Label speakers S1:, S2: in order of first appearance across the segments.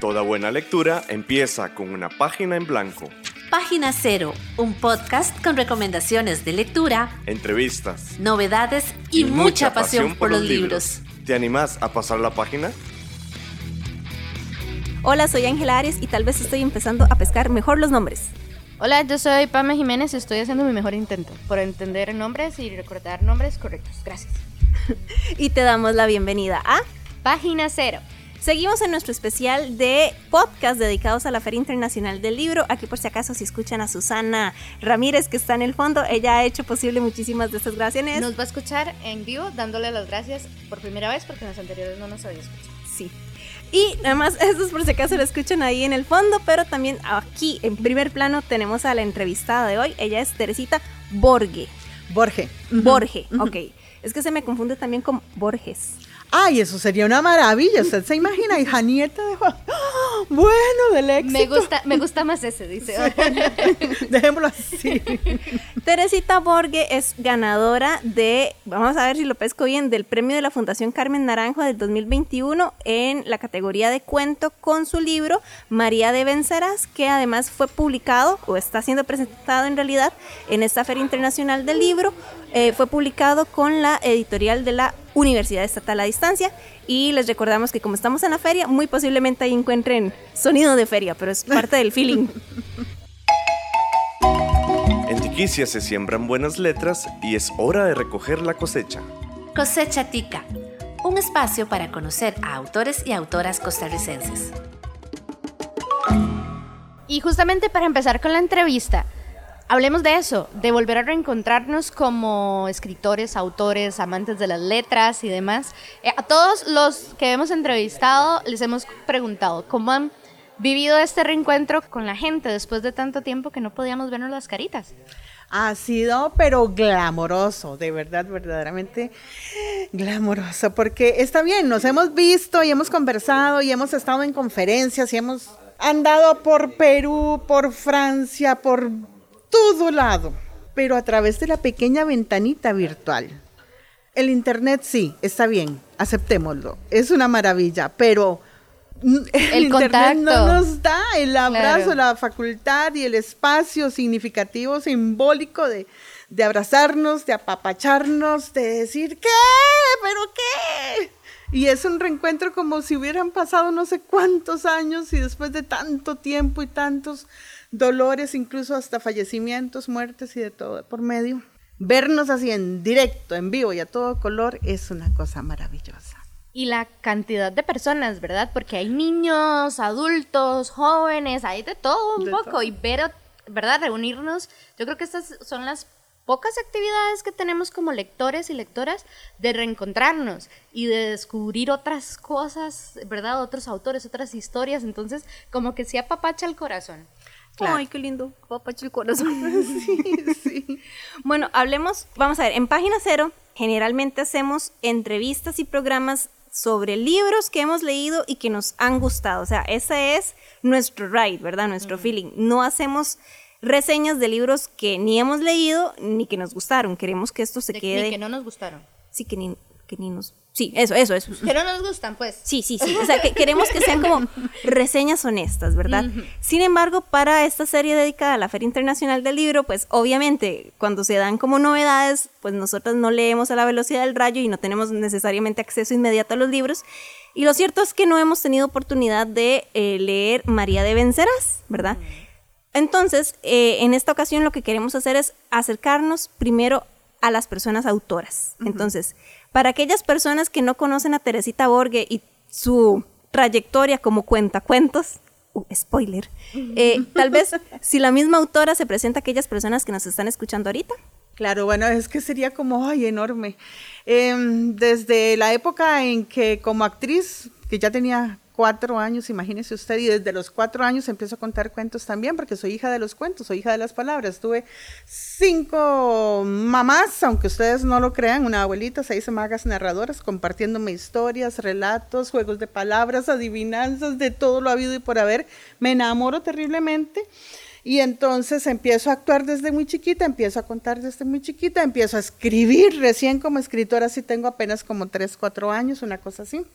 S1: Toda buena lectura empieza con una página en blanco.
S2: Página Cero, un podcast con recomendaciones de lectura,
S1: entrevistas,
S2: novedades y, mucha, pasión, por los libros.
S1: ¿Te animás a pasar la página?
S3: Hola, soy Ángela Ares y tal vez estoy empezando a pescar mejor los nombres.
S4: Hola, yo soy Pame Jiménez y estoy haciendo mi mejor intento por entender nombres y recordar nombres correctos. Gracias.
S3: y te damos la bienvenida a
S4: Página Cero
S3: Seguimos en nuestro especial de podcast dedicados a la Feria Internacional del Libro. Aquí por si acaso si escuchan a Susana Ramírez que está en el fondo, ella ha hecho posible muchísimas de estas gracias.
S4: Nos va a escuchar en vivo dándole las gracias por primera vez porque en las anteriores no nos había escuchado.
S3: Sí. Y además, eso es por si acaso lo escuchan ahí en el fondo, pero también aquí en primer plano tenemos a la entrevistada de hoy. Ella es Teresita Borge.
S5: Borge.
S3: Borge, ok. Es que se me confunde también con Borges.
S5: Ay, eso sería una maravilla. ¿Usted se imagina? Hija nieta de Juan. Bueno, del éxito.
S4: Me gusta, me gusta más ese, dice.
S5: Dejémoslo así.
S3: Teresita Borge es ganadora de, vamos a ver si lo pesco bien, del premio de la Fundación Carmen Naranjo del 2021 en la categoría de cuento con su libro María de Vencerás, que además fue publicado o está siendo presentado en realidad en esta Feria Internacional del Libro. Eh, fue publicado con la editorial de la Universidad Estatal a Distancia. Y les recordamos que como estamos en la feria, muy posiblemente ahí encuentren sonido de feria, pero es parte del feeling.
S1: En Tiquicia se siembran buenas letras y es hora de recoger la cosecha.
S2: Cosecha Tica, un espacio para conocer a autores y autoras costarricenses.
S4: Y justamente para empezar con la entrevista, hablemos de eso, de volver a reencontrarnos como escritores, autores, amantes de las letras y demás. Eh, a todos los que hemos entrevistado les hemos preguntado cómo han vivido este reencuentro con la gente después de tanto tiempo que no podíamos vernos las caritas.
S5: Ha sido, pero glamoroso, de verdad, verdaderamente glamoroso, porque está bien, nos hemos visto y hemos conversado y hemos estado en conferencias y hemos andado por Perú, por Francia, por todo lado, pero a través de la pequeña ventanita virtual. El Internet sí, está bien, aceptémoslo, es una maravilla, pero el, Internet no nos da el abrazo, la facultad y el espacio significativo, simbólico de, de abrazarnos, de apapacharnos, de decir, ¿qué? ¿Pero qué? Y es un reencuentro como si hubieran pasado no sé cuántos años y después de tanto tiempo y tantos dolores, incluso hasta fallecimientos, muertes y de todo por medio. Vernos así en directo, en vivo y a todo color es una cosa maravillosa.
S4: Y la cantidad de personas, ¿verdad? Porque hay niños, adultos, jóvenes, hay de todo un poco. Y ver, ¿verdad? Reunirnos, yo creo que estas son las pocas actividades que tenemos como lectores y lectoras de reencontrarnos y de descubrir otras cosas, ¿verdad? Otros autores, otras historias. Entonces, como que sí apapacha el corazón.
S3: Ay, qué lindo, papá corazón. sí, sí. Bueno, hablemos, vamos a ver, en página cero generalmente hacemos entrevistas y programas sobre libros que hemos leído y que nos han gustado. O sea, ese es nuestro ride, ¿verdad? Nuestro feeling. No hacemos reseñas de libros que ni hemos leído ni que nos gustaron. Queremos que esto se quede.
S4: Ni que no nos gustaron.
S3: Sí, que ni, que ni nos Sí, eso, eso, eso.
S4: Que no nos gustan, pues.
S3: Sí, sí, sí. O sea, que queremos que sean como reseñas honestas, ¿verdad? Sin embargo, para esta serie dedicada a la Feria Internacional del Libro, pues obviamente cuando se dan como novedades, pues nosotros no leemos a la velocidad del rayo y no tenemos necesariamente acceso inmediato a los libros. Y lo cierto es que no hemos tenido oportunidad de eh, leer María de Vencerás, ¿verdad? Entonces, eh, en esta ocasión lo que queremos hacer es acercarnos primero a las personas autoras. Entonces, para aquellas personas que no conocen a Teresita Borge y su trayectoria como cuentacuentos, uh, spoiler, eh, tal vez si la misma autora se presenta a aquellas personas que nos están escuchando ahorita.
S5: Claro, bueno, es que sería como, ay, enorme. Em, desde la época en que como actriz, que ya tenía cuatro años, imagínese usted, y desde los cuatro años empiezo a contar cuentos también, porque soy hija de los cuentos, soy hija de las palabras. Tuve cinco mamás, aunque ustedes no lo crean, una abuelita, seis magas narradoras, compartiéndome historias, relatos, juegos de palabras, adivinanzas, de todo lo habido y por haber. Me enamoro terriblemente. Y entonces empiezo a actuar desde muy chiquita, empiezo a contar desde muy chiquita, empiezo a escribir recién como escritora, así tengo apenas como tres, cuatro años, una cosa así.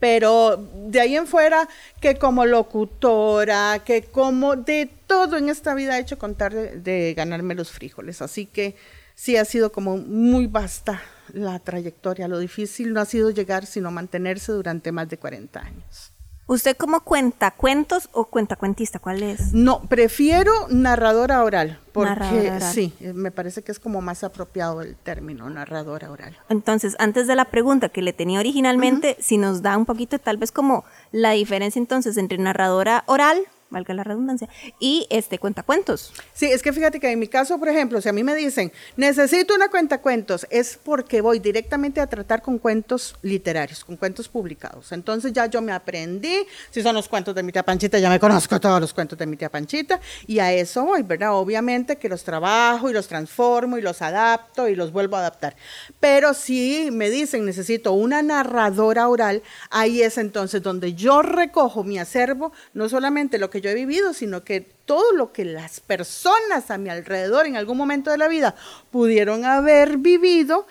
S5: Pero de ahí en fuera, que como locutora, que como de todo en esta vida he hecho contar de, ganarme los frijoles. Así que sí ha sido como muy vasta la trayectoria. Lo difícil no ha sido llegar, sino mantenerse durante más de 40 años.
S3: ¿Usted cómo cuenta cuentos o cuentacuentista? ¿Cuál es?
S5: No, prefiero narradora oral, porque
S3: Narradora oral.
S5: sí, me parece que es como más apropiado el término narradora oral.
S3: Entonces, antes de la pregunta que le tenía originalmente, si nos da un poquito tal vez como la diferencia entonces entre narradora oral, valga la redundancia, y este cuentacuentos.
S5: Sí, es que fíjate que en mi caso, por ejemplo, si a mí me dicen, necesito una cuenta cuentos, es porque voy directamente a tratar con cuentos literarios, con cuentos publicados. Entonces ya yo me aprendí, si son los cuentos de mi tía Panchita, ya me conozco todos los cuentos de mi tía Panchita, y a eso voy, ¿verdad? Obviamente que los trabajo y los transformo y los adapto y los vuelvo a adaptar. Pero si me dicen, necesito una narradora oral, ahí es entonces donde yo recojo mi acervo, no solamente lo que yo he vivido, sino que todo lo que las personas a mi alrededor en algún momento de la vida pudieron haber vivido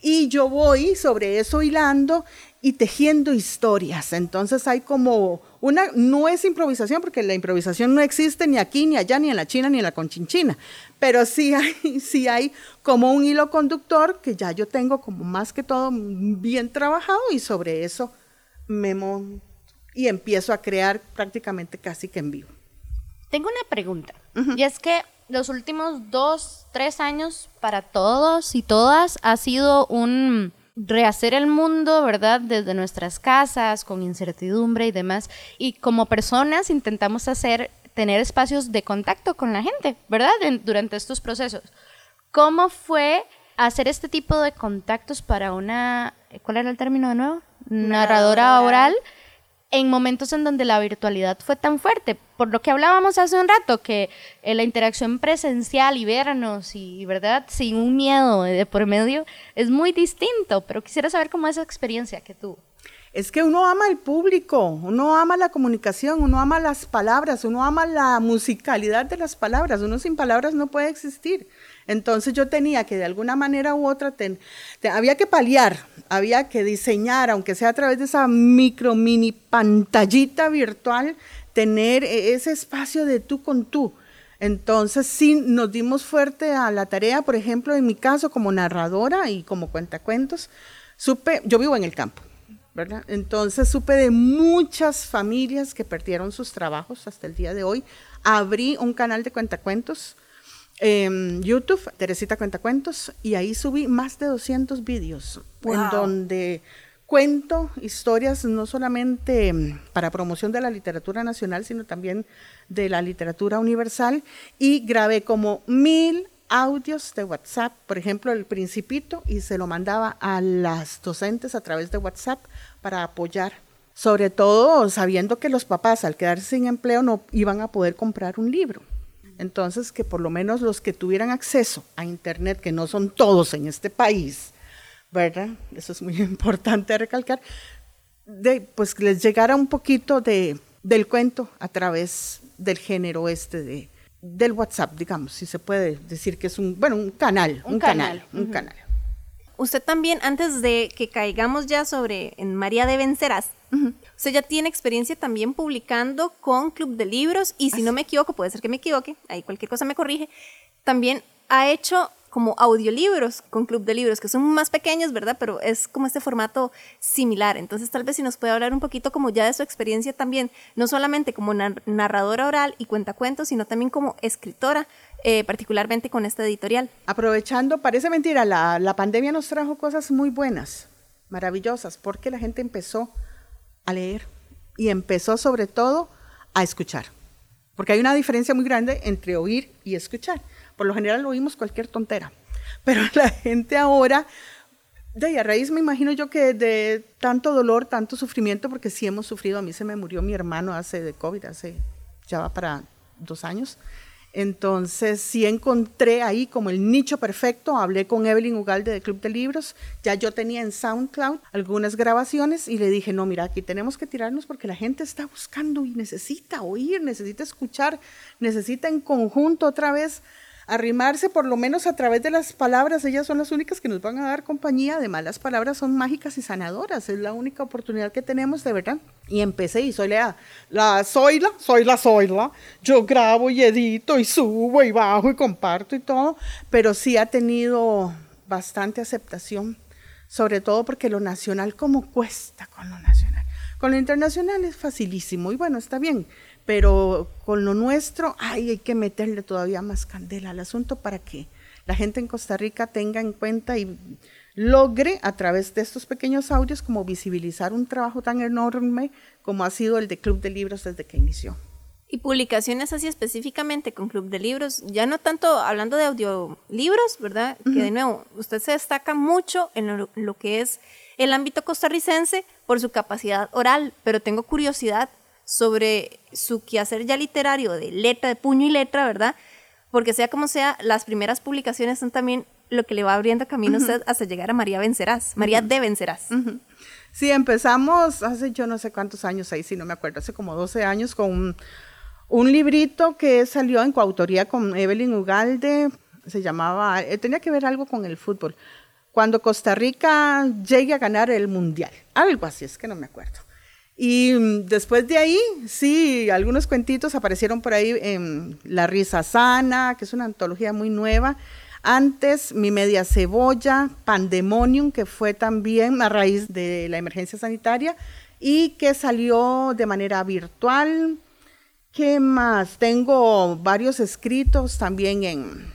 S5: y yo voy sobre eso hilando y tejiendo historias. Entonces hay como una, no es improvisación, porque la improvisación no existe ni aquí, ni allá, ni en la China, ni en la conchinchina, pero sí hay, sí hay como un hilo conductor que ya yo tengo como más que todo bien trabajado y sobre eso me y empiezo a crear prácticamente casi que en vivo.
S4: Tengo una pregunta. Y es que los últimos dos, tres años para todos y todas ha sido un rehacer el mundo, ¿verdad? Desde nuestras casas, con incertidumbre y demás. Y como personas intentamos hacer, tener espacios de contacto con la gente, ¿verdad? En- durante estos procesos. ¿Cómo fue hacer este tipo de contactos para una, ¿cuál era el término de nuevo? Narradora oral en momentos en donde la virtualidad fue tan fuerte. Por lo que hablábamos hace un rato, que eh, la interacción presencial y vernos y, ¿verdad? Sin un miedo de por medio es muy distinto, pero quisiera saber cómo esa experiencia que tuvo.
S5: Es que uno ama el público, uno ama la comunicación, uno ama las palabras, uno ama la musicalidad de las palabras, uno sin palabras no puede existir. Entonces yo tenía que de alguna manera u otra, ten- te- había que paliar, había que diseñar, aunque sea a través de esa micro, mini pantallita virtual, tener e- ese espacio de tú con tú. Entonces sí nos dimos fuerte a la tarea, por ejemplo, en mi caso como narradora y como cuentacuentos, supe, yo vivo en el campo. ¿verdad? Entonces supe de muchas familias que perdieron sus trabajos hasta el día de hoy. Abrí un canal de cuentacuentos en YouTube, Teresita Cuentacuentos, y ahí subí más de 200 vídeos en donde cuento historias no solamente mm, para promoción de la literatura nacional, sino también de la literatura universal, y grabé como mil audios de WhatsApp, por ejemplo, el principito, y se lo mandaba a las docentes a través de WhatsApp para apoyar, sobre todo sabiendo que los papás al quedarse sin empleo no iban a poder comprar un libro. Entonces, que por lo menos los que tuvieran acceso a Internet, que no son todos en este país, ¿verdad? Eso es muy importante recalcar, de, pues les llegara un poquito de, del cuento a través del género este de, del WhatsApp, digamos, si se puede decir que es un, bueno, un canal, un,
S4: Un
S5: canal,
S4: canal,
S5: un canal.
S3: Usted también, antes de que caigamos ya sobre en María de Vencerás, usted ya tiene experiencia también publicando con Club de Libros y si no me equivoco, puede ser que me equivoque, ahí cualquier cosa me corrige, también ha hecho como audiolibros con Club de Libros, que son más pequeños, ¿verdad? Pero es como este formato similar. Entonces, tal vez si nos puede hablar un poquito como ya de su experiencia también, no solamente como nar- narradora oral y cuentacuentos, sino también como escritora, eh, particularmente con esta editorial.
S5: Aprovechando, parece mentira, la, pandemia nos trajo cosas muy buenas, maravillosas, porque la gente empezó a leer y empezó sobre todo a escuchar. Porque hay una diferencia muy grande entre oír y escuchar. Por lo general oímos cualquier tontera, pero la gente ahora, de ahí a raíz me imagino yo que de tanto dolor, tanto sufrimiento, porque sí hemos sufrido, a mí se me murió mi hermano hace de COVID, hace ya va para dos años. Entonces sí encontré ahí como el nicho perfecto, hablé con Evelyn Ugalde de Club de Libros, ya yo tenía en SoundCloud algunas grabaciones y le dije, no, mira, aquí tenemos que tirarnos porque la gente está buscando y necesita oír, necesita escuchar, necesita en conjunto otra vez arrimarse por lo menos a través de las palabras, ellas son las únicas que nos van a dar compañía, además las palabras son mágicas y sanadoras, es la única oportunidad que tenemos de verdad. Y empecé y soy la, la soy la, soy yo grabo y edito y subo y bajo y comparto y todo, pero sí ha tenido bastante aceptación, sobre todo porque lo nacional como cuesta con lo nacional. Con lo internacional es facilísimo. Y bueno, está bien, pero con lo nuestro ay, hay que meterle todavía más candela al asunto para que la gente en Costa Rica tenga en cuenta y logre a través de estos pequeños audios como visibilizar un trabajo tan enorme como ha sido el de Club de Libros desde que inició.
S3: Y publicaciones así específicamente con Club de Libros, ya no tanto hablando de audiolibros, ¿verdad? Que de nuevo, usted se destaca mucho en lo, lo, que es el ámbito costarricense por su capacidad oral, pero tengo curiosidad sobre su quehacer ya literario de letra, de puño y letra, ¿verdad? Porque sea como sea, las primeras publicaciones son también lo que le va abriendo camino a usted hasta llegar a María Vencerás, María de Vencerás.
S5: Sí, empezamos hace yo no sé cuántos años ahí, si no me acuerdo, hace como 12 años con un, un librito que salió en coautoría con Evelyn Ugalde, se llamaba, eh, tenía que ver algo con el fútbol. Cuando Costa Rica llegue a ganar el mundial, algo así, es que no me acuerdo. Y mm, después de ahí, sí, algunos cuentitos aparecieron por ahí en La Risa Sana, que es una antología muy nueva. Antes, Mi Media Cebolla, Pandemonium, que fue también a raíz de la emergencia sanitaria y que salió de manera virtual. ¿Qué más? Tengo varios escritos también en,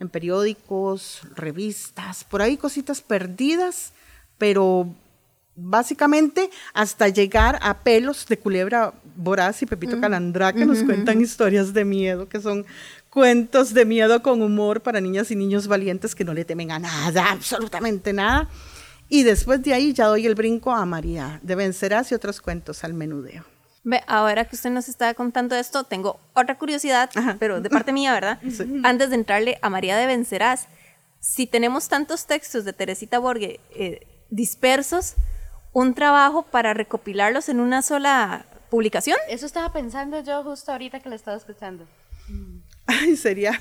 S5: en periódicos, revistas, por ahí cositas perdidas, pero básicamente hasta llegar a pelos de culebra voraz y Pepito Calandrá que nos cuentan historias de miedo, que son cuentos de miedo con humor para niñas y niños valientes que no le temen a nada, absolutamente nada. Y después de ahí ya doy el brinco a María de Vencerás y otros cuentos al menudeo.
S3: Ve, ahora que usted nos está contando esto, tengo otra curiosidad, pero de parte mía, ¿verdad? Antes de entrarle a María de Vencerás, si tenemos tantos textos de Teresita Borge eh, dispersos, un trabajo para recopilarlos en una sola publicación.
S4: Eso estaba pensando yo justo ahorita que lo estaba escuchando.
S5: Ay, sería,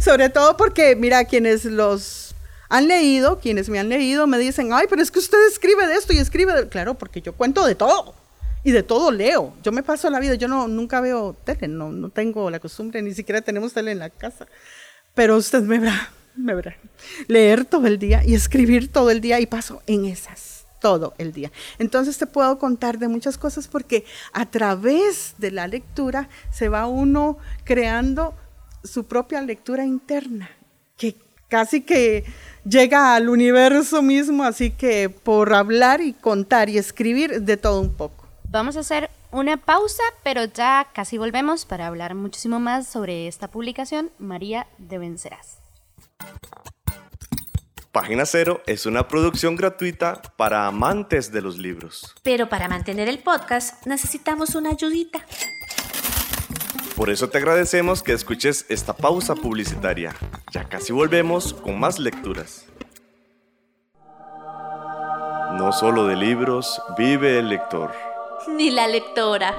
S5: sobre todo porque, mira, quienes los han leído, quienes me han leído, me dicen, ay, pero es que usted escribe de esto y escribe de... Claro, porque yo cuento de todo y de todo leo. Yo me paso la vida, yo no, nunca veo tele, no, no tengo la costumbre, ni siquiera tenemos tele en la casa. Pero usted me verá, me verá, leer todo el día y escribir todo el día y paso en esas todo el día. Entonces te puedo contar de muchas cosas porque a través de la lectura se va uno creando su propia lectura interna, que casi que llega al universo mismo, así que por hablar y contar y escribir de todo un poco.
S4: Vamos a hacer una pausa, pero ya casi volvemos para hablar muchísimo más sobre esta publicación, María de Vencerás.
S1: Página Cero es una producción gratuita para amantes de los libros.
S2: Pero para mantener el podcast necesitamos una ayudita.
S1: Por eso te agradecemos que escuches esta pausa publicitaria. Ya casi volvemos con más lecturas. No solo de libros vive el lector.
S2: Ni la lectora.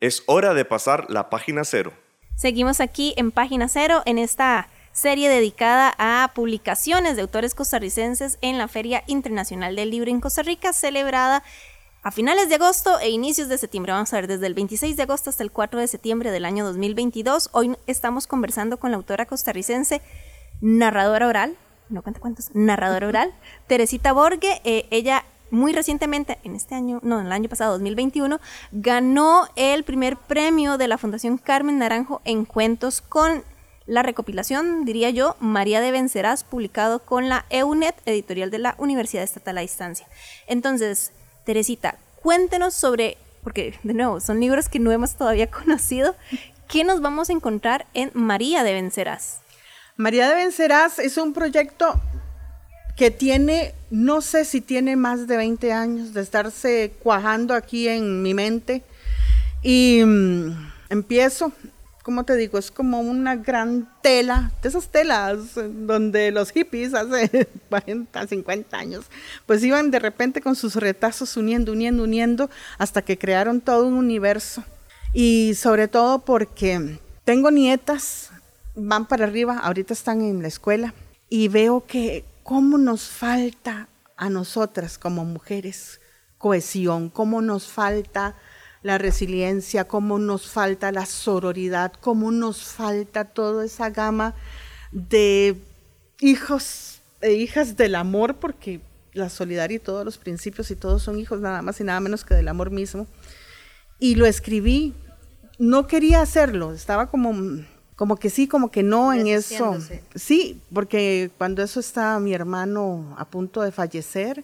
S1: Es hora de pasar la página cero.
S3: Seguimos aquí en página cero en esta serie dedicada a publicaciones de autores costarricenses en la Feria Internacional del Libro en Costa Rica, celebrada a finales de agosto e inicios de septiembre. Vamos a ver, desde el 26 de agosto hasta el 4 de septiembre del año 2022. Hoy estamos conversando con la autora costarricense, narradora oral, no cuenta cuántos, narradora oral, Teresita Borge. Eh, ella muy recientemente, en este año, no, en el año pasado, 2021, ganó el primer premio de la Fundación Carmen Naranjo en cuentos con la recopilación, diría yo, María de Vencerás, publicado con la EUNET, editorial de la Universidad Estatal a Distancia. Entonces, Teresita, cuéntenos sobre, porque de nuevo, son libros que no hemos todavía conocido, ¿qué nos vamos a encontrar en María de Vencerás?
S5: María de Vencerás es un proyecto que tiene, no sé si tiene más de 20 años de estarse cuajando aquí en mi mente. Y mm, empiezo, ¿cómo te digo? Es como una gran tela, de esas telas donde los hippies hace 40, 50 años, pues iban de repente con sus retazos uniendo, uniendo, uniendo, hasta que crearon todo un universo. Y sobre todo porque tengo nietas, van para arriba, ahorita están en la escuela, y veo que cómo nos falta a nosotras como mujeres cohesión, cómo nos falta la resiliencia, cómo nos falta la sororidad, cómo nos falta toda esa gama de hijos e hijas del amor, porque la solidaridad y todos los principios y todos son hijos nada más y nada menos que del amor mismo. Y lo escribí, no quería hacerlo, estaba como como que sí, como que no en eso. Sí, porque cuando eso estaba mi hermano a punto de fallecer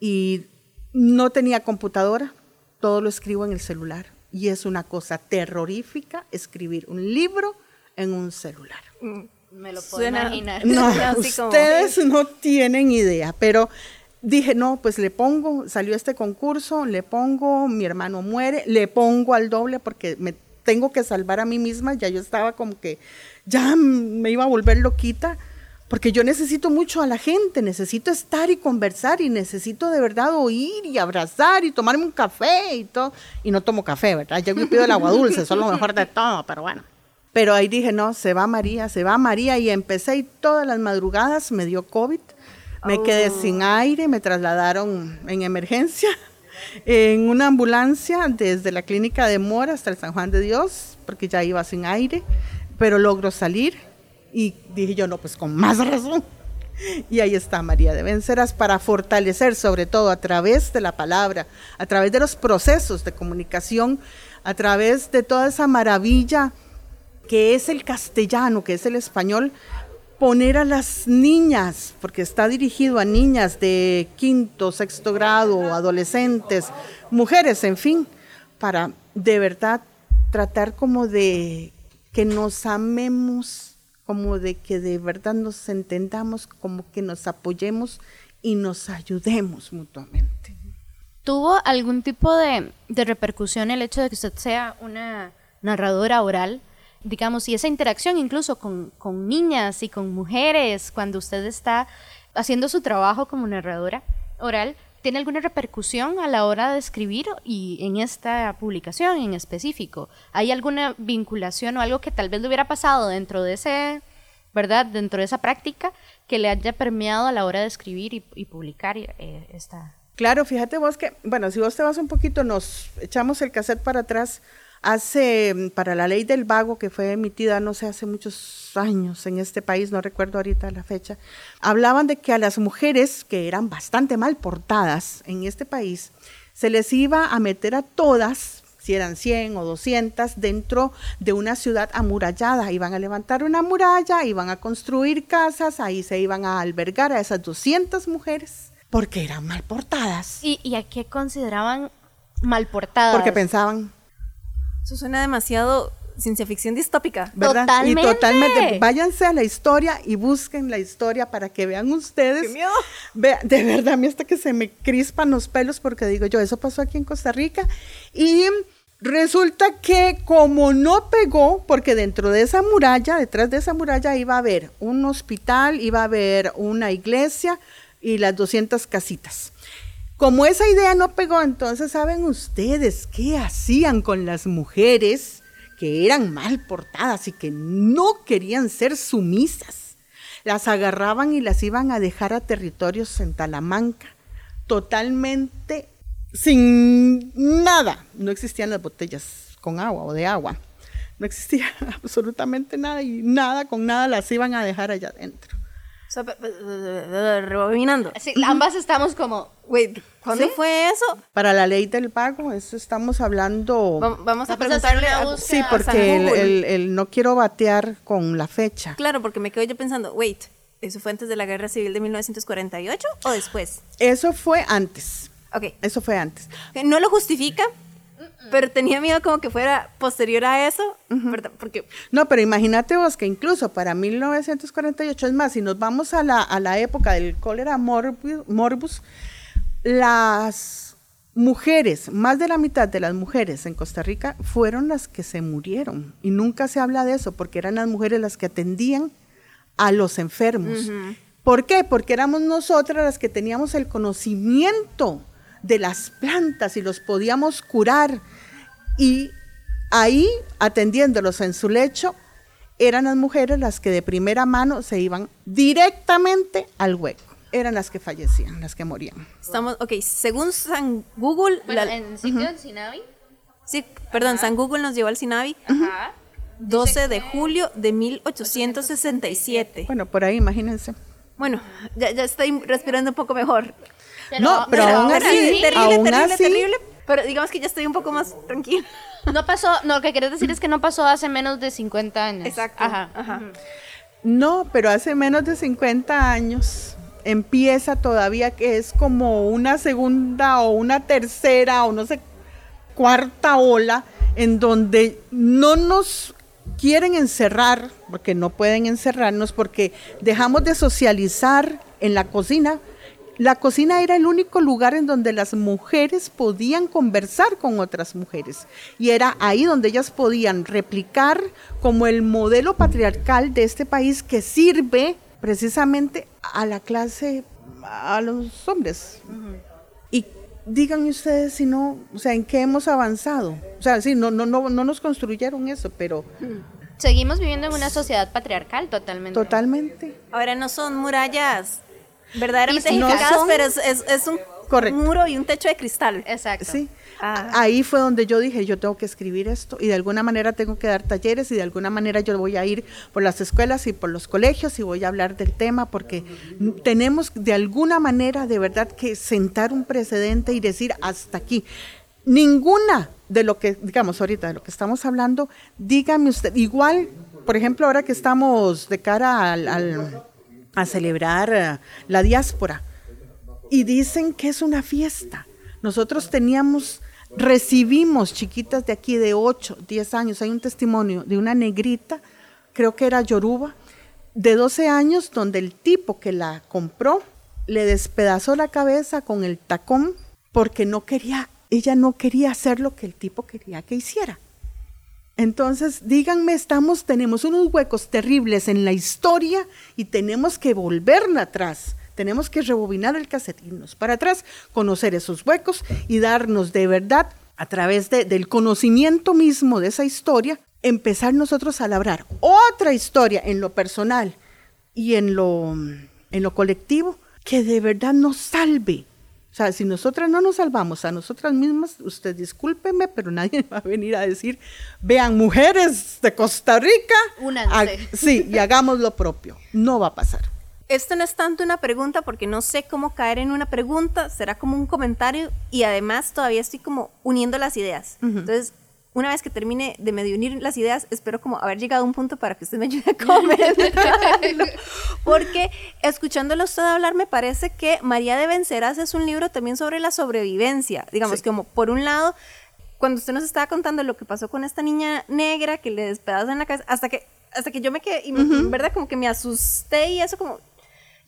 S5: y no tenía computadora, todo lo escribo en el celular. Y es una cosa terrorífica escribir un libro en un celular.
S4: Mm, me lo puedo imaginar.
S5: No, ustedes no tienen idea, pero dije, no, pues le pongo, salió este concurso, le pongo, mi hermano muere, le pongo al doble porque me tengo que salvar a mí misma, ya yo estaba como que ya me iba a volver loquita, porque yo necesito mucho a la gente, necesito estar y conversar y necesito de verdad oír y abrazar y tomarme un café y todo. Y no tomo café, ¿verdad? Yo me pido el agua dulce, eso es lo mejor de todo, pero bueno. Pero ahí dije, no, se va María, se va María y empecé y todas las madrugadas me dio COVID, me quedé oh. sin aire, me trasladaron en emergencia en una ambulancia desde la clínica de Mora hasta el San Juan de Dios, porque ya iba sin aire, pero logro salir y dije yo, no, pues con más razón. Y ahí está María de Venceras para fortalecer, sobre todo a través de la palabra, a través de los procesos de comunicación, a través de toda esa maravilla que es el castellano, que es el español, poner a las niñas, porque está dirigido a niñas de quinto, sexto grado, adolescentes, mujeres, en fin, para de verdad tratar como de que nos amemos, como de que de verdad nos entendamos, como que nos apoyemos y nos ayudemos mutuamente.
S4: ¿Tuvo algún tipo de, de repercusión el hecho de que usted sea una narradora oral? Digamos, y esa interacción incluso con, con, niñas y con mujeres cuando usted está haciendo su trabajo como narradora oral, ¿tiene alguna repercusión a la hora de escribir y en esta publicación en específico? ¿Hay alguna vinculación o algo que tal vez le hubiera pasado dentro de ese, ¿verdad? Dentro de esa práctica que le haya permeado a la hora de escribir y, publicar eh, esta...
S5: Claro, fíjate vos que, bueno, si vos te vas un poquito, nos echamos el cassette para atrás hace mm, para la ley del vago que fue emitida no sé hace muchos años en este país, no recuerdo ahorita la fecha, hablaban de que a las mujeres que eran bastante mal portadas en este país se les iba a meter a todas si eran 100 o 200, dentro de una ciudad amurallada. Iban a levantar una muralla, iban a construir casas, ahí se iban a albergar a esas 200 mujeres, porque eran mal portadas.
S4: ¿Y, y a qué consideraban mal portadas?
S5: Porque pensaban,
S3: eso suena demasiado ciencia ficción distópica.
S5: ¿verdad? Totalmente. Y totalmente. Váyanse a la historia y busquen la historia para que vean ustedes.
S3: ¡Qué miedo!
S5: de verdad, a mí hasta que se me crispan los pelos porque digo yo, eso pasó aquí en Costa Rica. Y resulta que como no pegó, porque dentro de esa muralla, detrás de esa muralla iba a haber un hospital, iba a haber una iglesia y las 200 casitas. Como esa idea no pegó, entonces saben ustedes qué hacían con las mujeres que eran mal portadas y que no querían ser sumisas. Las agarraban y las iban a dejar a territorios en Talamanca, totalmente sin nada. No existían las botellas con agua o de agua. No existía absolutamente nada y nada con nada las iban a dejar allá adentro.
S3: Rebobinando.
S4: ambas estamos como,
S3: Wait, ¿cuándo fue eso?
S5: Para la ley del pago, eso estamos hablando.
S3: vamos a preguntarle a
S5: Sí, porque el, no quiero batear con la fecha.
S3: Claro, porque me quedo yo pensando, wait, ¿eso fue antes de la guerra civil de 1948 o después?
S5: Eso fue antes.
S3: Ok.
S5: Eso fue antes.
S3: No lo justifica, Pero tenía miedo como que fuera posterior a eso, ¿verdad? Porque
S5: No, pero imagínate vos que incluso para 1948, es más, si nos vamos a la, a la época del cólera morbus, las mujeres, más de la mitad de las mujeres en Costa Rica fueron las que se murieron. Y nunca se habla de eso, porque eran las mujeres las que atendían a los enfermos. ¿Por qué? Porque éramos nosotras las que teníamos el conocimiento de las plantas y los podíamos curar. Y ahí, atendiéndolos en su lecho, eran las mujeres las que de primera mano se iban directamente al hueco. Eran las que fallecían, las que morían.
S3: estamos, ok, según San Google,
S4: Bueno,
S3: la-
S4: en sitio del Sinavi.
S3: sí, perdón, San Google nos llevó al Sinavi,
S4: Ajá.
S3: 12 de julio de 1867.
S5: Bueno, por ahí imagínense.
S3: Bueno, ya, ya estoy respirando un poco mejor.
S5: No, pero aún así-
S3: terrible, terrible,
S5: aún
S3: terrible,
S5: así-
S3: terrible. Pero digamos que ya estoy un poco más tranquila.
S4: No pasó, no, lo que quieres decir es que no pasó hace menos de 50 años.
S3: Exacto.
S4: Ajá.
S3: Ajá.
S5: No, pero hace menos de 50 años empieza todavía que es como una segunda o una tercera o no sé, cuarta ola en donde no nos quieren encerrar, porque no pueden encerrarnos, porque dejamos de socializar en la cocina. La cocina era el único lugar en donde las mujeres podían conversar con otras mujeres y era ahí donde ellas podían replicar como el modelo patriarcal de este país que sirve precisamente a la clase, a los hombres. Y díganme ustedes si no, o sea, en qué hemos avanzado. O sea, sí, no, no, no, no nos construyeron eso, pero
S4: Seguimos viviendo en una sociedad patriarcal totalmente.
S5: totalmente.
S3: Ahora no son murallas verdaderamente
S4: no
S5: son-
S3: pero es, es- es un
S5: Correcto.
S3: muro y un techo de cristal.
S4: Exacto.
S5: Sí.
S3: Ah.
S5: Ahí fue donde yo dije, yo tengo que escribir esto y de alguna manera tengo que dar talleres y de alguna manera yo voy a ir por las escuelas y por los colegios y voy a hablar del tema porque tenemos de alguna manera de verdad que sentar un precedente y decir hasta aquí. Ninguna de lo que, digamos ahorita, de lo que estamos hablando, dígame usted, igual, por ejemplo, ahora que estamos de cara al- al- a celebrar eh, la diáspora, y dicen que es una fiesta. Nosotros teníamos, recibimos chiquitas de aquí de 8, 10 años, hay un testimonio de una negrita, creo que era Yoruba, de 12 años, donde el tipo que la compró le despedazó la cabeza con el tacón porque no quería, ella no quería hacer lo que el tipo quería que hiciera. Entonces, díganme, estamos, tenemos unos huecos terribles en la historia y tenemos que volver atrás. Tenemos que rebobinar el cassette, irnos para atrás, conocer esos huecos y darnos de verdad, a través de- del conocimiento mismo de esa historia, empezar nosotros a labrar otra historia en lo personal y en lo, en lo colectivo que de verdad nos salve. O sea, si nosotras no nos salvamos a nosotras mismas, usted discúlpeme, pero nadie va a venir a decir, vean, mujeres de Costa Rica,
S4: Únanse.
S5: hag- sí, y hagamos lo propio. No va a pasar.
S3: Esto no es tanto una pregunta porque no sé cómo caer en una pregunta, será como un comentario y además todavía estoy como uniendo las ideas. Entonces, una vez que termine de medio unir las ideas, espero como haber llegado a un punto para que usted me ayude a comentarlo. Porque escuchándolo usted hablar, me parece que María de Venceras es un libro también sobre la sobrevivencia. Digamos,
S5: Sí.
S3: como por un lado, cuando usted nos estaba contando lo que pasó con esta niña negra que le despedazan la cabeza, hasta que, hasta que yo me quedé, y me- ¿verdad? Como que me asusté y eso como...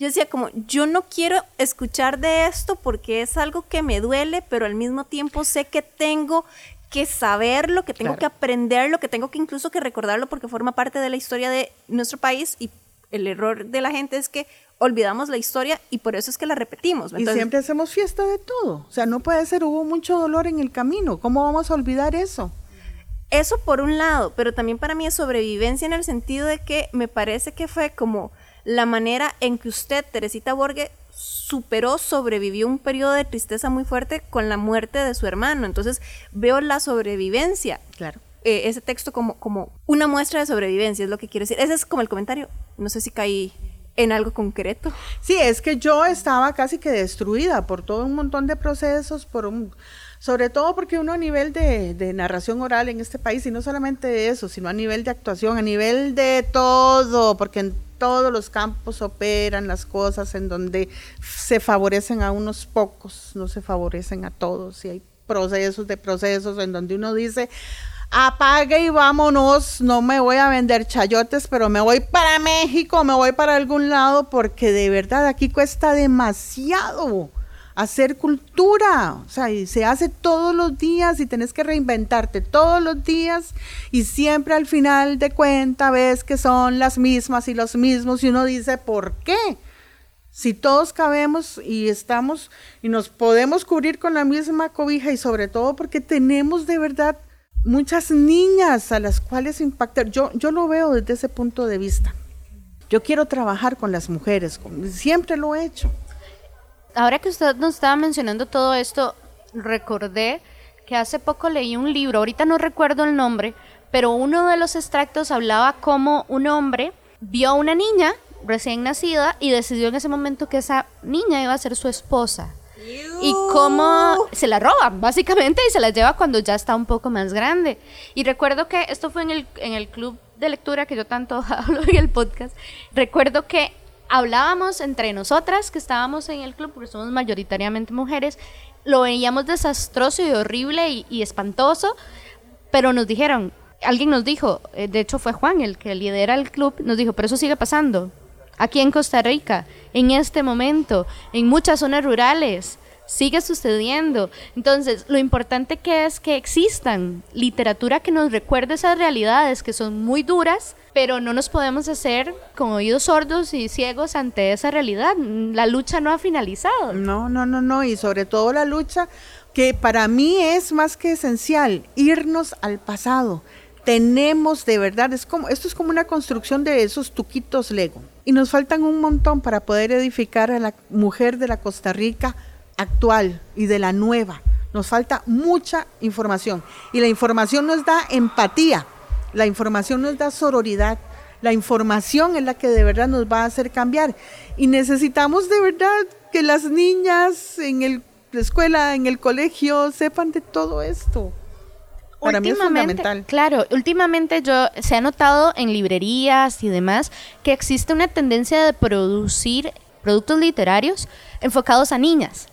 S3: Yo decía como, yo no quiero escuchar de esto porque es algo que me duele, pero al mismo tiempo sé que tengo que saberlo, que tengo
S5: Claro.
S3: que aprenderlo, que tengo que incluso que recordarlo porque forma parte de la historia de nuestro país y el error de la gente es que olvidamos la historia y por eso es que la repetimos.
S5: y siempre hacemos fiesta de todo. O sea, no puede ser, hubo mucho dolor en el camino. ¿Cómo vamos a olvidar eso?
S3: Eso por un lado, pero también para mí es sobrevivencia en el sentido de que me parece que fue como la manera en que usted, Teresita Borges, superó, sobrevivió un periodo de tristeza muy fuerte con la muerte de su hermano. Entonces veo la sobrevivencia,
S5: Claro.
S3: eh, ese texto como, como una muestra de sobrevivencia, es lo que quiero decir. Ese es como el comentario. No sé si caí en algo concreto.
S5: Sí, es que yo estaba casi que destruida por todo un montón de procesos, por un, sobre todo porque uno a nivel de, de narración oral en este país, y no solamente de eso, sino a nivel de actuación, a nivel de todo, porque en todos los campos operan las cosas en donde se favorecen a unos pocos, no se favorecen a todos, y hay procesos de procesos en donde uno dice, apague y vámonos, no me voy a vender chayotes, pero me voy para México, me voy para algún lado, porque de verdad aquí cuesta demasiado hacer cultura, o sea, y se hace todos los días y tenés que reinventarte todos los días y siempre al final de cuenta ves que son las mismas y los mismos y uno dice, ¿por qué? Si todos cabemos y estamos y nos podemos cubrir con la misma cobija y sobre todo porque tenemos de verdad muchas niñas a las cuales impactar. Yo, yo lo veo desde ese punto de vista. Yo quiero trabajar con las mujeres, siempre lo he hecho.
S4: Ahora que usted nos estaba mencionando todo esto, recordé que hace poco leí un libro, ahorita no recuerdo el nombre, pero uno de los extractos hablaba como un hombre vio a una niña recién nacida y decidió en ese momento que esa niña iba a ser su esposa y cómo se la roban, básicamente, y se la lleva cuando ya está un poco más grande. Y recuerdo que esto fue en el, en el club de lectura que yo tanto hablo en el podcast. Recuerdo que hablábamos entre nosotras que estábamos en el club, porque somos mayoritariamente mujeres, lo veíamos desastroso y horrible y, espantoso, pero nos dijeron, alguien nos dijo, eh, de hecho fue Juan el que lidera el club, nos dijo, pero eso sigue pasando aquí en Costa Rica, en este momento, en muchas zonas rurales. Sigue sucediendo. Entonces, lo importante que es que existan literatura que nos recuerde esas realidades que son muy duras, pero no nos podemos hacer con oídos sordos y ciegos ante esa realidad. La lucha no ha finalizado.
S5: No, no, no, no. Y sobre todo la lucha que para mí es más que esencial, irnos al pasado. Tenemos de verdad, es como, esto es como una construcción de esos tuquitos Lego y nos faltan un montón para poder edificar a la mujer de la Costa Rica actual y de la nueva. Nos falta mucha información y la información nos da empatía, la información nos da sororidad, la información es la que de verdad nos va a hacer cambiar y necesitamos de verdad que las niñas en el, la escuela, en el colegio sepan de todo esto. Para mí es fundamental.
S4: Claro, últimamente yo se ha notado en librerías y demás que existe una tendencia de producir productos literarios enfocados a niñas.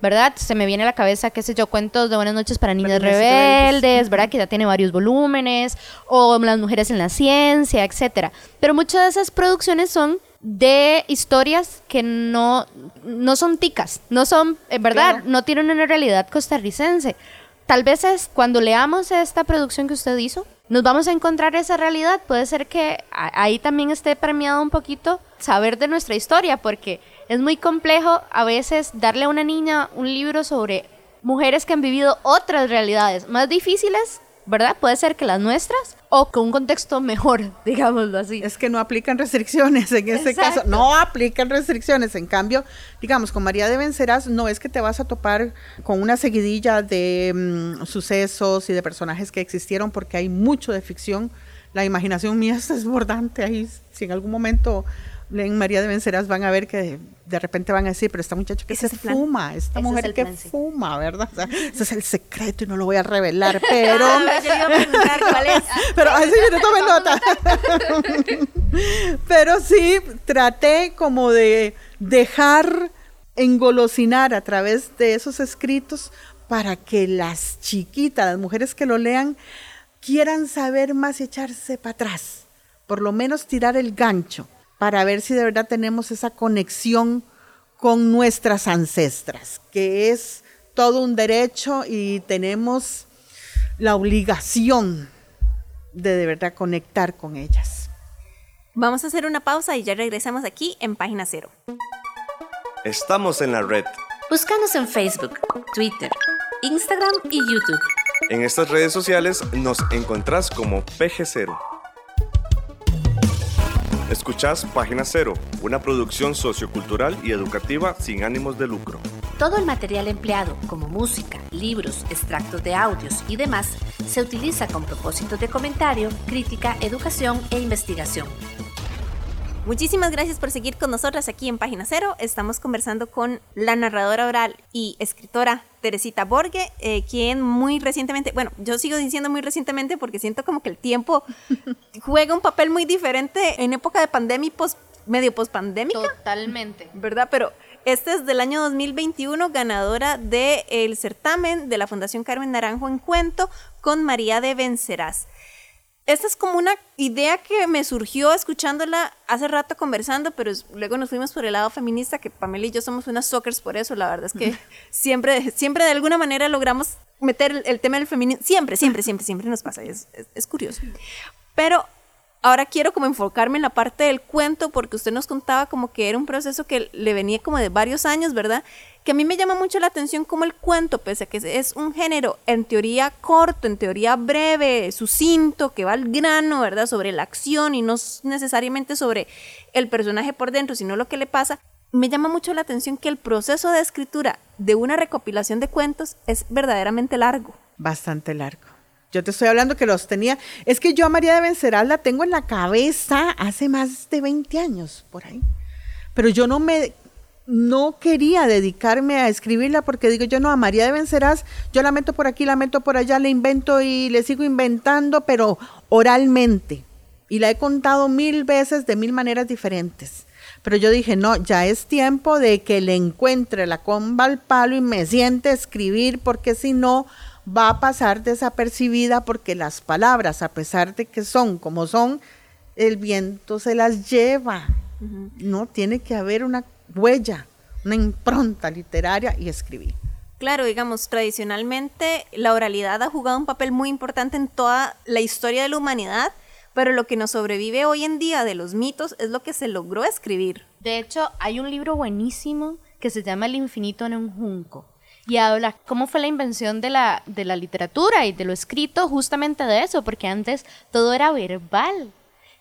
S4: ¿Verdad? Se me viene a la cabeza, qué sé yo, cuentos de Buenas noches para niñas rebeldes, ¿verdad? Que ya tiene varios volúmenes, o Las mujeres en la ciencia, etcétera. Pero muchas de esas producciones son de historias que no, no son ticas, no son, en verdad, no tienen una realidad costarricense tal vez es cuando leamos esta producción que usted hizo, nos vamos a encontrar esa realidad. Puede ser que ahí también esté premiado un poquito saber de nuestra historia, porque es muy complejo a veces darle a una niña un libro sobre mujeres que han vivido otras realidades más difíciles ¿verdad? Puede ser que las nuestras o con un contexto mejor, digámoslo así.
S5: Es que no aplican restricciones en este caso, no aplican restricciones. En cambio, digamos, con María de Venceras no es que te vas a topar con una seguidilla de mm, sucesos y de personajes que existieron porque hay mucho de ficción. La imaginación mía es desbordante ahí. Si en algún momento leen María de Venceras van a ver que de repente van a decir, pero esta muchacha que se fuma, esta mujer que fuma, ¿verdad? ese es el secreto y no lo voy a revelar, pero... pero así no tome nota. pero sí, traté como de dejar engolosinar a través de esos escritos para que las chiquitas, las mujeres que lo lean, quieran saber más y echarse para atrás, por lo menos tirar el gancho para ver si de verdad tenemos esa conexión con nuestras ancestras, que es todo un derecho y tenemos la obligación de de verdad conectar con ellas.
S3: Vamos a hacer una pausa y ya regresamos aquí en Página Cero.
S1: Estamos en la red.
S2: Búscanos en Facebook, Twitter, Instagram y YouTube.
S1: En estas redes sociales nos encontrás como PG0. Escuchás Página Cero, una producción sociocultural y educativa sin ánimos de lucro.
S2: Todo el material empleado, como música, libros, extractos de audios y demás, se utiliza con propósitos de comentario, crítica, educación e investigación.
S3: Muchísimas gracias por seguir con nosotras aquí en Página Cero. Estamos conversando con la narradora oral y escritora Teresita Borge, eh, quien muy recientemente, bueno, yo sigo diciendo muy recientemente porque siento como que el tiempo juega un papel muy diferente en época de pandemia y post, medio post pandémica.
S4: Totalmente.
S3: ¿Verdad? Pero Este es del año 2021, ganadora del certamen de la Fundación Carmen Naranjo en Cuento con María de Vencerás. Esta es como una idea que me surgió escuchándola hace rato conversando, pero luego nos fuimos por el lado feminista, que Pamela y yo somos unas socers por eso, la verdad es que siempre, siempre de alguna manera logramos meter el, tema del feminismo, siempre, siempre, siempre, siempre nos pasa, es, es curioso. Pero ahora quiero como enfocarme en la parte del cuento, porque usted nos contaba como que era un proceso que le venía como de varios años, ¿verdad? que a mí me llama mucho la atención como el cuento, pese a que es un género en teoría corto, en teoría breve, sucinto, que va al grano, ¿verdad? Sobre la acción y no necesariamente sobre el personaje por dentro, sino lo que le pasa. Me llama mucho la atención que el proceso de escritura de una recopilación de cuentos es verdaderamente largo.
S5: Bastante largo. Yo te estoy hablando que los tenía. Es que yo a María de Venceral la tengo en la cabeza hace más de 20 años, por ahí. Pero yo no me no quería dedicarme a escribirla porque digo yo no, a María de Vencerás, yo la meto por aquí, la meto por allá, le invento y le sigo inventando, pero oralmente. Y la he contado mil veces de mil maneras diferentes. Pero yo dije, no, ya es tiempo de que le encuentre la comba al palo y me siente a escribir porque si no va a pasar desapercibida porque las palabras, a pesar de que son como son, el viento se las lleva. No, tiene que haber una huella, una impronta literaria y escribir.
S3: Claro, digamos, tradicionalmente la oralidad ha jugado un papel muy importante en toda la historia de la humanidad, pero lo que nos sobrevive hoy en día de los mitos es lo que se logró escribir.
S4: De hecho, hay un libro buenísimo que se llama El infinito en un junco y habla cómo fue la invención de la, de la literatura y de lo escrito justamente de eso, porque antes todo era verbal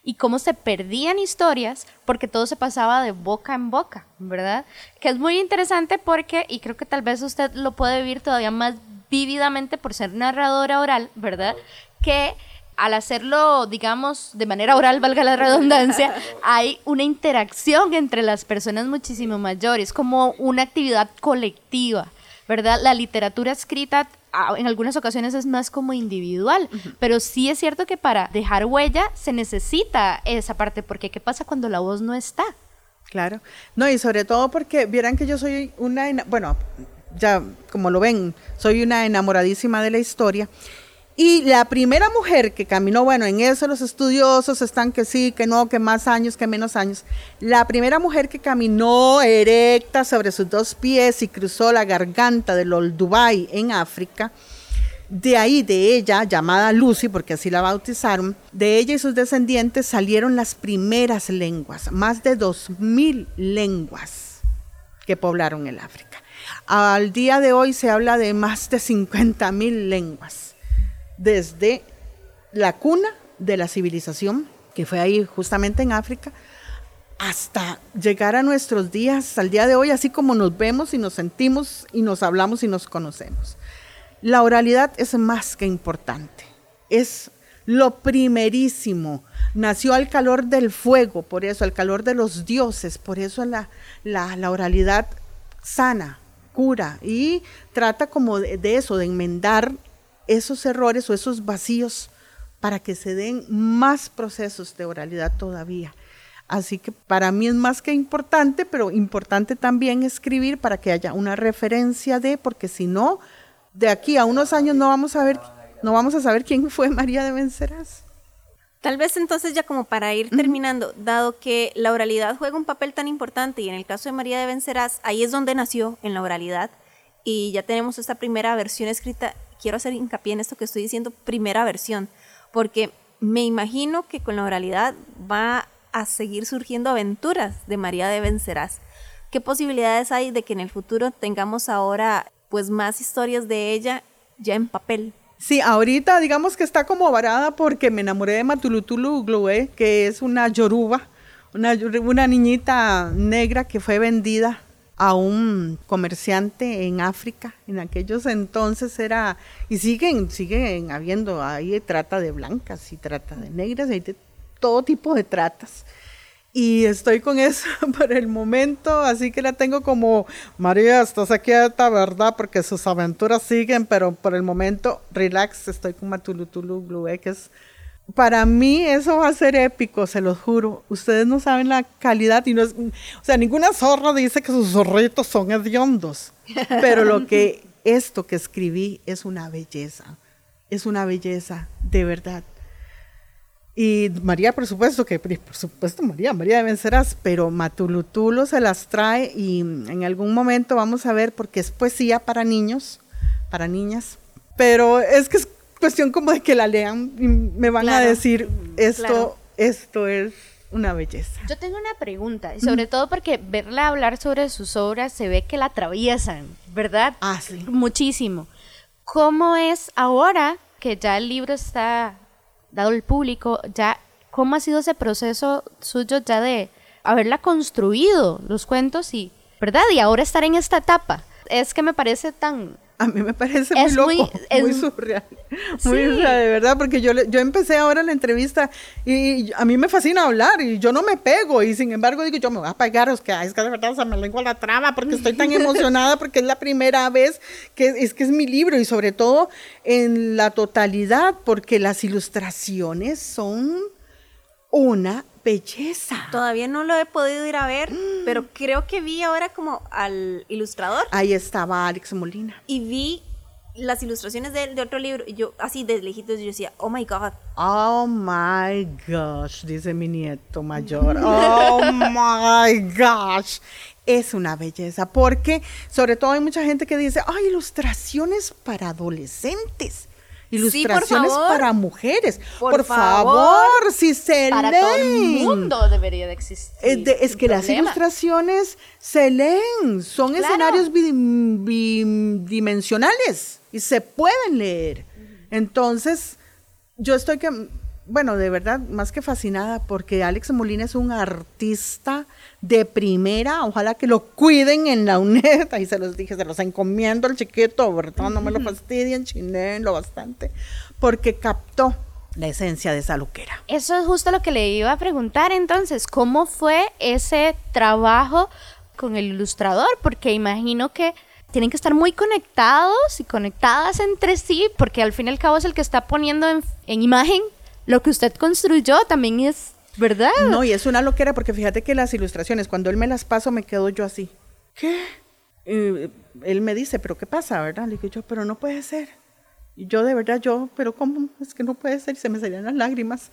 S4: y cómo se perdían historias porque todo se pasaba de boca en boca, ¿verdad? Que es muy interesante porque, y creo que tal vez usted lo puede vivir todavía más vívidamente por ser narradora oral, ¿verdad? Que al hacerlo, digamos, de manera oral, valga la redundancia, hay una interacción entre las personas muchísimo mayores, como una actividad colectiva, ¿verdad? La literatura escrita en algunas ocasiones es más como individual, pero sí es cierto que para dejar huella se necesita esa parte, porque ¿qué pasa cuando la voz no está?
S5: Claro, no, y sobre todo porque vieran que yo soy una, bueno, ya como lo ven, soy una enamoradísima de la historia y la primera mujer que caminó, bueno, en eso los estudiosos están que sí, que no, que más años, que menos años. La primera mujer que caminó erecta sobre sus dos pies y cruzó la garganta del Dubai en África, de ahí, de ella, llamada Lucy, porque así la bautizaron, de ella y sus descendientes salieron las primeras lenguas, más de dos mil lenguas que poblaron el África. Al día de hoy se habla de más de 50 mil lenguas desde la cuna de la civilización, que fue ahí justamente en África, hasta llegar a nuestros días, al día de hoy, así como nos vemos y nos sentimos y nos hablamos y nos conocemos. La oralidad es más que importante, es lo primerísimo. Nació al calor del fuego, por eso, al calor de los dioses, por eso la, la, oralidad sana, cura y trata como de, de, eso, de enmendar esos errores o esos vacíos para que se den más procesos de oralidad todavía. Así que para mí es más que importante, pero importante también escribir para que haya una referencia de, porque si no, de aquí a unos años no vamos a ver, no vamos a saber quién fue María de Venceras.
S3: Tal vez entonces ya como para ir terminando, dado que la oralidad juega un papel tan importante y en el caso de María de Venceras, ahí es donde nació en la oralidad y ya tenemos esta primera versión escrita quiero hacer hincapié en esto que estoy diciendo, primera versión, porque me imagino que con la oralidad va a seguir surgiendo aventuras de María de Vencerás. ¿Qué posibilidades hay de que en el futuro tengamos ahora pues más historias de ella ya en papel?
S5: Sí, ahorita digamos que está como varada porque me enamoré de Matulutulu Glue, que es una yoruba, una, una niñita negra que fue vendida a un comerciante en África. En aquellos entonces era, y siguen, siguen habiendo, ahí trata de blancas y trata de negras, hay de todo tipo de tratas. Y estoy con eso por el momento, así que la tengo como, María, estás aquí esta ¿verdad? Porque sus aventuras siguen, pero por el momento, relax, estoy con Matulutulu Blue, que es para mí eso va a ser épico, se los juro. Ustedes no saben la calidad y no es, o sea, ninguna zorra dice que sus zorritos son hediondos, pero lo que esto que escribí es una belleza, es una belleza, de verdad. Y María, por supuesto, que por supuesto María, María de Vencerás, pero Matulutulo se las trae y en algún momento vamos a ver, porque es poesía para niños, para niñas, pero es que es cuestión como de que la lean y me van a decir, esto,
S3: claro.
S5: esto es una belleza.
S4: Yo tengo una pregunta, y sobre todo porque verla hablar sobre sus obras se ve que la atraviesan, ¿verdad?
S5: Ah, sí.
S4: Muchísimo. ¿Cómo es ahora que ya el libro está dado al público, ya cómo ha sido ese proceso suyo ya de haberla construido, los cuentos y, ¿verdad? Y ahora estar en esta etapa. Es que me parece tan
S5: A mí me parece
S4: Es
S5: muy
S4: muy-
S5: loco,
S4: es-
S5: muy surreal. Muy surreal, de verdad, porque yo, yo empecé ahora la entrevista y, a mí me fascina hablar y yo no me pego y sin embargo digo, yo me voy a pegar, es que, es que de verdad se me lengua la traba porque estoy tan emocionada porque es la primera vez que es que es mi libro y sobre todo en la totalidad porque las ilustraciones son una belleza.
S3: Todavía no lo he podido ir a ver, pero creo que vi ahora como al ilustrador
S5: Ahí estaba Alex Molina.
S3: y vi las ilustraciones de, de otro libro yo así de lejitos yo decía, oh my god,
S5: Oh my gosh, dice mi nieto mayor. Oh my gosh. Es una belleza, porque sobre todo hay mucha gente que dice, ay, ilustraciones para adolescentes. Ilustraciones
S3: favor.
S5: para mujeres.
S3: Por
S5: Por,
S3: favor.
S5: si se
S4: para
S5: leen.
S4: todo el mundo debería de existir.
S5: Es, de- es
S4: sin
S5: que las ilustraciones se leen, son
S4: Claro.
S5: escenarios bi- bidimensionales y se pueden leer. Entonces, yo estoy que, bueno, de verdad, más que fascinada porque Alex Molina es un artista de primera, ojalá que lo cuiden en la UNED, ahí se los dije, se los encomiendo al chiquito, ¿verdad? No me lo fastidien, chinenlo bastante, porque captó la esencia de esa luquera.
S4: Eso es justo lo que le iba a preguntar entonces, ¿cómo fue ese trabajo con el ilustrador? Porque imagino que tienen que estar muy conectados y conectadas entre sí, porque al fin y al cabo es el que está poniendo en, en imagen lo que usted construyó, también es verdad.
S5: No, y es una loquera porque fíjate que las ilustraciones, cuando él me las paso, me quedo yo así. ¿Qué? Y él me dice, ¿pero qué pasa, verdad? Le digo yo, pero no puede ser. Y yo de verdad, yo, pero ¿cómo? Es que no puede ser. Y se me salían las lágrimas.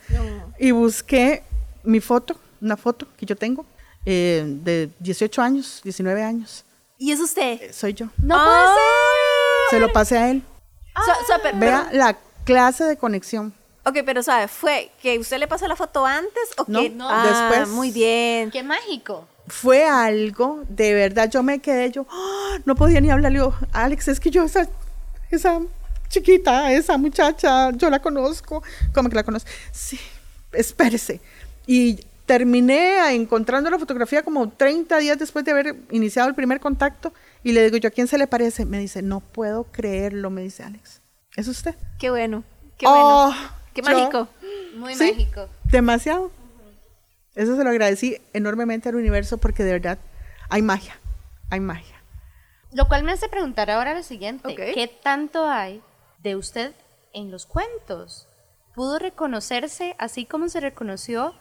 S5: Y busqué mi foto, una foto que yo tengo, eh, de 18 años, 19 años.
S3: y es usted.
S5: Eh, Soy yo.
S4: No
S3: Ah.
S4: puede ser.
S5: Se lo pasé a él.
S3: So- so, pero-
S5: Vea la clase de conexión.
S3: Ok, pero sabe, ¿fue que usted le pasó la foto antes o
S5: No,
S3: que
S5: no.
S3: Ah,
S5: después.
S3: Muy bien.
S4: Qué mágico.
S5: fue algo, de verdad, yo me quedé, yo ¡ah! no podía ni hablar. Le digo, Alex, es que yo esa, esa chiquita, esa muchacha, yo la conozco. ¿Cómo que la conozco? Sí, espérese. Y terminé encontrando la fotografía como 30 días después de haber iniciado el primer contacto y le digo, ¿yo a quién se le parece? Me dice, no puedo creerlo, me dice Alex. ¿Es usted?
S3: Qué bueno. Qué bueno. Qué
S5: yo-
S3: mágico.
S4: Muy
S5: Sí.
S4: mágico.
S5: Demasiado. Eso se lo agradecí enormemente al universo porque de verdad hay magia, hay magia.
S4: Lo cual me hace preguntar ahora lo siguiente. ¿Qué tanto hay de usted en los cuentos? ¿Pudo reconocerse así como se reconoció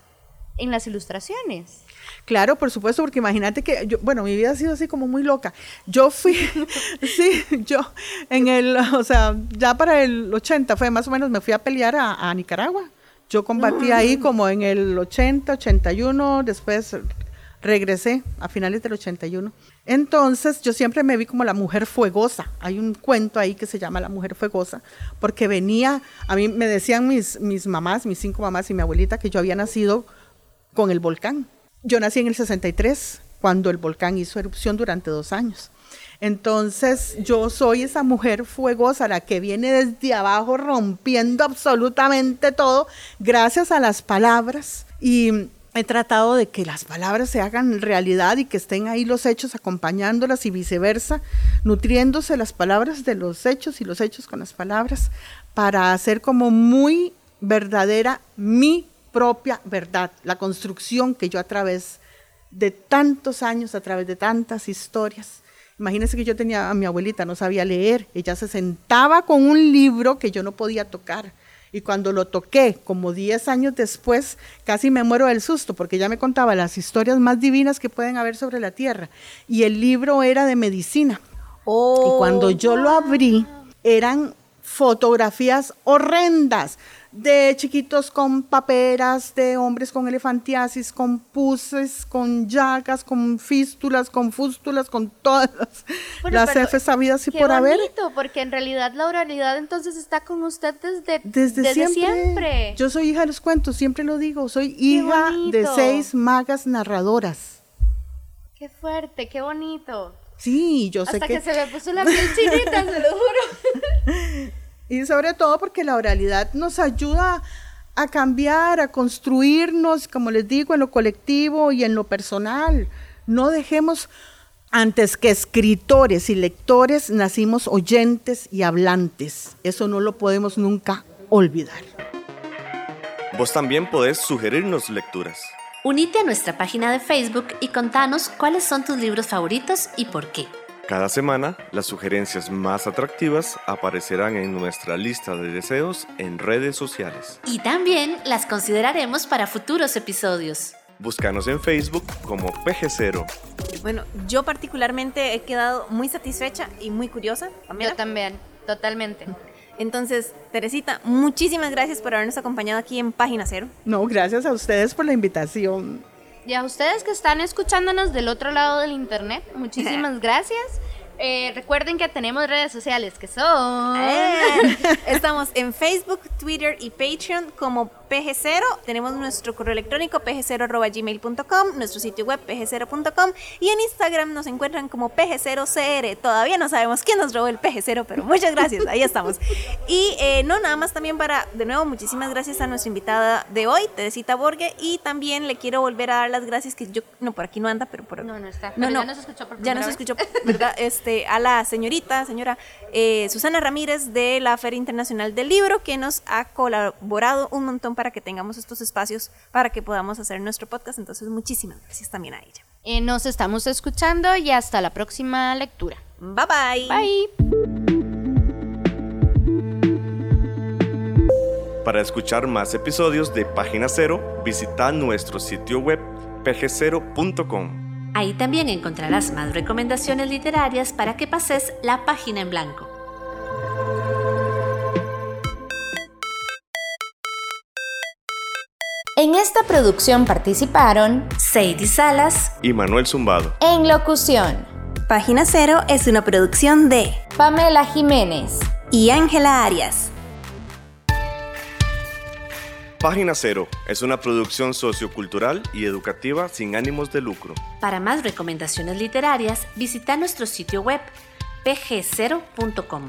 S4: en las ilustraciones?
S5: Claro, por supuesto, porque imagínate que yo, bueno, mi vida ha sido así como muy loca. Yo fui, sí, yo en el, o sea, ya para el 80 fue más o menos, me fui a pelear a, a Nicaragua. Yo combatí ahí como en el 80, 81, después regresé a finales del 81. Entonces yo siempre me vi como la mujer fuegosa. Hay un cuento ahí que se llama La mujer fuegosa, porque venía, a mí me decían mis, mis mamás, mis cinco mamás y mi abuelita que yo había nacido con el volcán. Yo nací en el 63, cuando el volcán hizo erupción durante dos años. Entonces, yo soy esa mujer fuegosa, la que viene desde abajo rompiendo absolutamente todo, gracias a las palabras. Y he tratado de que las palabras se hagan realidad y que estén ahí los hechos acompañándolas y viceversa, nutriéndose las palabras de los hechos y los hechos con las palabras, para hacer como muy verdadera mi propia verdad, la construcción que yo a través de tantos años, a través de tantas historias, Imagínense que yo tenía a mi abuelita, no sabía leer. Ella se sentaba con un libro que yo no podía tocar. Y cuando lo toqué, como 10 años después, casi me muero del susto, porque ya me contaba las historias más divinas que pueden haber sobre la Tierra. Y el libro era de medicina. y cuando yo lo abrí, eran fotografías horrendas de chiquitos con paperas, de hombres con elefantiasis, con puces, con llagas, con fístulas, con fústulas, con todas las F sabidas y por haber.
S4: porque en realidad la oralidad entonces está con usted desde, desde, siempre.
S5: Yo soy hija de los cuentos, siempre lo digo, soy hija de seis magas narradoras.
S4: Qué fuerte, qué bonito.
S5: Sí, yo sé
S4: que... Hasta que se me puso la piel chinita, se lo juro.
S5: Y sobre todo porque la oralidad nos ayuda a cambiar, a construirnos, como les digo, en lo colectivo y en lo personal. No dejemos, antes que escritores y lectores, nacimos oyentes y hablantes. Eso no lo podemos nunca olvidar.
S1: Vos también podés sugerirnos lecturas.
S2: Unite a nuestra página de Facebook y contanos cuáles son tus libros favoritos y por qué.
S1: Cada semana, las sugerencias más atractivas aparecerán en nuestra lista de deseos en redes sociales.
S2: Y también las consideraremos para futuros episodios.
S1: Búscanos en Facebook como PG0.
S3: Bueno, yo particularmente he quedado muy satisfecha y muy curiosa.
S4: Yo también, totalmente.
S3: Entonces, Teresita, muchísimas gracias por habernos acompañado aquí en Página Cero.
S5: No, gracias a ustedes por la invitación.
S4: Y a ustedes que están escuchándonos del otro lado del internet, muchísimas gracias. Eh, recuerden que tenemos redes sociales que son.
S3: Eh, estamos en Facebook, Twitter y Patreon como PG0. Tenemos nuestro correo electrónico pg0.gmail.com, nuestro sitio web pg0.com y en Instagram nos encuentran como pg0cr. Todavía no sabemos quién nos robó el pg0, pero muchas gracias, ahí estamos. Y eh, no, nada más también para, de nuevo, muchísimas gracias a nuestra invitada de hoy, Teresita Borge, y también le quiero volver a dar las gracias que yo, no, por aquí no anda, pero por...
S4: No, no está. No, no, ya nos escuchó por
S3: Ya nos escuchó, ¿verdad? Este, a la señorita, señora eh, Susana Ramírez de la Feria Internacional del Libro, que nos ha colaborado un montón para que tengamos estos espacios para que podamos hacer nuestro podcast. Entonces, muchísimas gracias también a ella.
S4: Eh, nos estamos escuchando y hasta la próxima lectura.
S3: Bye bye.
S4: Bye.
S1: Para escuchar más episodios de Página Cero, visita nuestro sitio web pg0.com.
S2: Ahí también encontrarás más recomendaciones literarias para que pases la página en blanco. En esta producción participaron
S3: Sadie Salas
S1: y Manuel Zumbado.
S2: En locución.
S3: Página Cero es una producción de
S2: Pamela Jiménez
S3: y Ángela Arias.
S1: Página Cero es una producción sociocultural y educativa sin ánimos de lucro.
S2: Para más recomendaciones literarias, visita nuestro sitio web pg0.com.